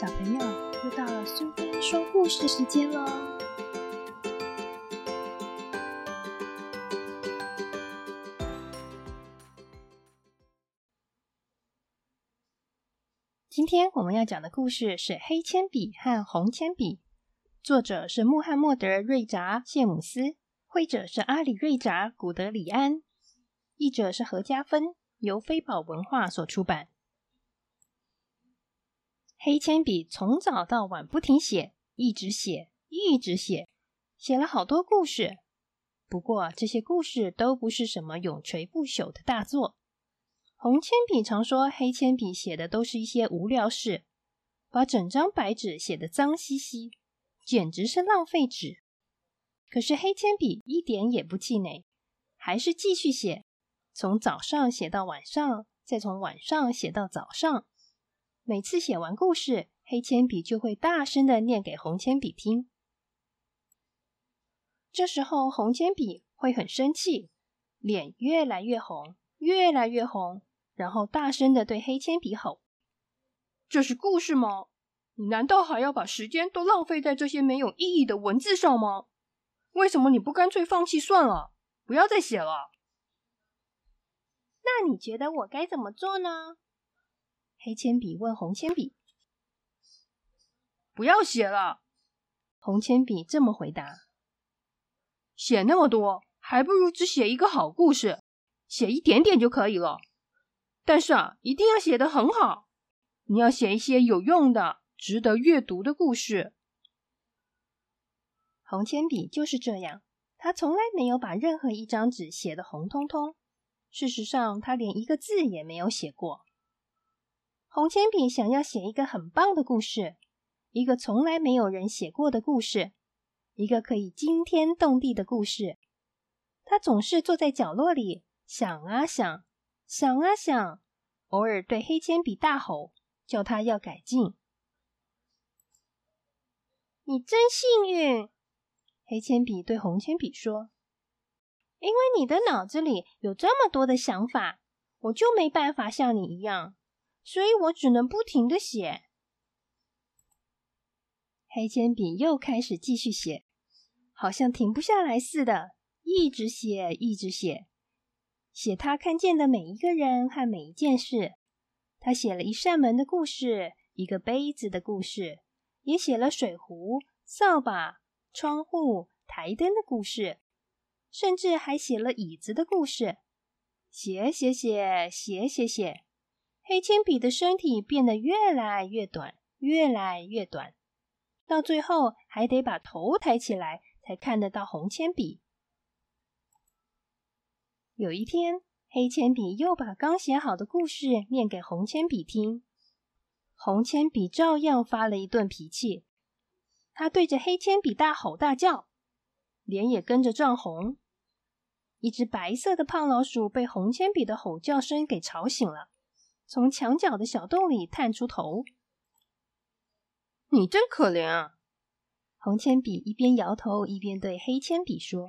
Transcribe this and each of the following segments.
小朋友，又到了苏菲说故事时间喽！今天我们要讲的故事是《黑铅笔和红铅笔》，作者是穆罕默德·瑞扎·谢姆斯，绘者是阿里·瑞扎·古德里安，译者是何家芬，由飞宝文化所出版。黑铅笔从早到晚不停写，一直写，一直写，写了好多故事。不过这些故事都不是什么永垂不朽的大作。红铅笔常说，黑铅笔写的都是一些无聊事，把整张白纸写得脏兮兮，简直是浪费纸。可是黑铅笔一点也不气馁，还是继续写，从早上写到晚上，再从晚上写到早上。每次写完故事，黑铅笔就会大声的念给红铅笔听。这时候，红铅笔会很生气，脸越来越红，越来越红，然后大声的对黑铅笔吼：“这是故事吗？你难道还要把时间都浪费在这些没有意义的文字上吗？为什么你不干脆放弃算了，不要再写了？那你觉得我该怎么做呢？”黑铅笔问红铅笔：“不要写了。”红铅笔这么回答：“写那么多，还不如只写一个好故事，写一点点就可以了。但是啊，一定要写得很好。你要写一些有用的、值得阅读的故事。”红铅笔就是这样，他从来没有把任何一张纸写得红彤彤。事实上，他连一个字也没有写过。红铅笔想要写一个很棒的故事，一个从来没有人写过的故事，一个可以惊天动地的故事。他总是坐在角落里想啊想，想啊想，偶尔对黑铅笔大吼，叫他要改进。你真幸运，黑铅笔对红铅笔说：“因为你的脑子里有这么多的想法，我就没办法像你一样。”所以我只能不停的写。黑铅笔又开始继续写，好像停不下来似的，一直写，一直写，写他看见的每一个人和每一件事。他写了一扇门的故事，一个杯子的故事，也写了水壶、扫把、窗户、台灯的故事，甚至还写了椅子的故事。写写写，写写写。黑铅笔的身体变得越来越短，越来越短，到最后还得把头抬起来才看得到红铅笔。有一天，黑铅笔又把刚写好的故事念给红铅笔听，红铅笔照样发了一顿脾气，他对着黑铅笔大吼大叫，脸也跟着涨红。一只白色的胖老鼠被红铅笔的吼叫声给吵醒了。从墙角的小洞里探出头，你真可怜啊！红铅笔一边摇头一边对黑铅笔说：“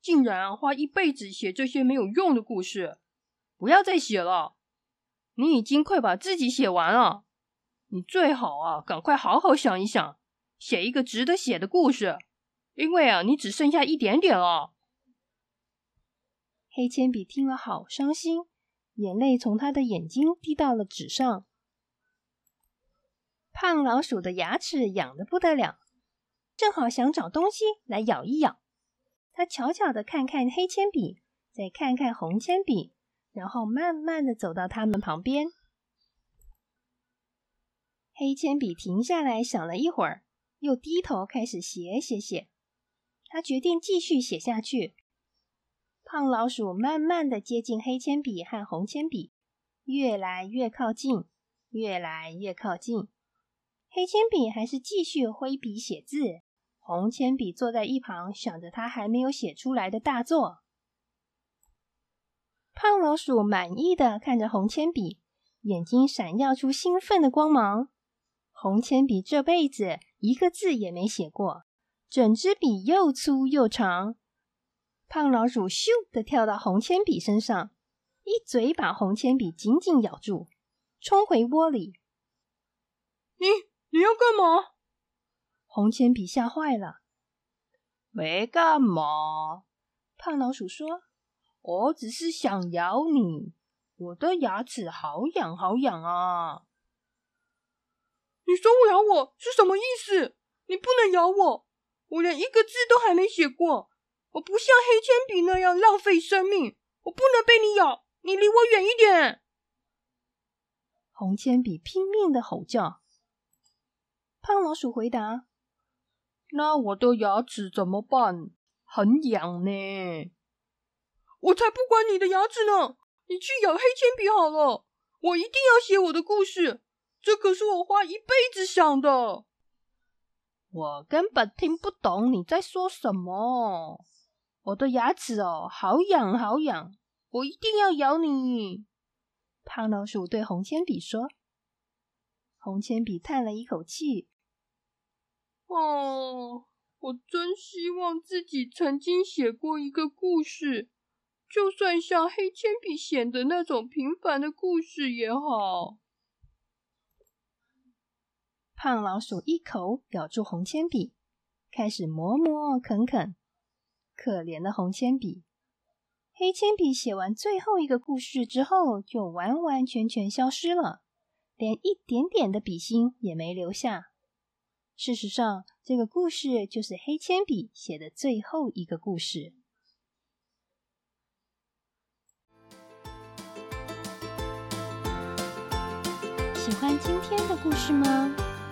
竟然花一辈子写这些没有用的故事，不要再写了！你已经快把自己写完了，你最好啊，赶快好好想一想，写一个值得写的故事，因为啊，你只剩下一点点了。”黑铅笔听了，好伤心。眼泪从他的眼睛滴到了纸上。胖老鼠的牙齿痒得不得了，正好想找东西来咬一咬。他悄悄的看看黑铅笔，再看看红铅笔，然后慢慢的走到他们旁边。黑铅笔停下来想了一会儿，又低头开始写写写。他决定继续写下去。胖老鼠慢慢的接近黑铅笔和红铅笔，越来越靠近，越来越靠近。黑铅笔还是继续挥笔写字，红铅笔坐在一旁想着他还没有写出来的大作。胖老鼠满意的看着红铅笔，眼睛闪耀出兴奋的光芒。红铅笔这辈子一个字也没写过，整支笔又粗又长。胖老鼠咻的跳到红铅笔身上，一嘴把红铅笔紧紧咬住，冲回窝里。你你要干嘛？红铅笔吓坏了。没干嘛。胖老鼠说：“我只是想咬你，我的牙齿好痒好痒啊！”你说我咬我是什么意思？你不能咬我，我连一个字都还没写过，我不像黑铅笔那样浪费生命，我不能被你咬，你离我远一点！红铅笔拼命的吼叫。胖老鼠回答：“那我的牙齿怎么办？”很痒呢，我才不管你的牙齿呢！你去咬黑铅笔好了，我一定要写我的故事，这可是我花一辈子想的。我根本听不懂你在说什么，我的牙齿哦，好痒好痒，我一定要咬你！胖老鼠对红铅笔说。红铅笔叹了一口气，哦。我真希望自己曾经写过一个故事，就算像黑铅笔写的那种平凡的故事也好。胖老鼠一口咬住红铅笔，开始磨磨啃啃。可怜的红铅笔，黑铅笔写完最后一个故事之后，就完完全全消失了，连一点点的笔芯也没留下。事实上，这个故事就是黑铅笔写的最后一个故事。喜欢今天的故事吗？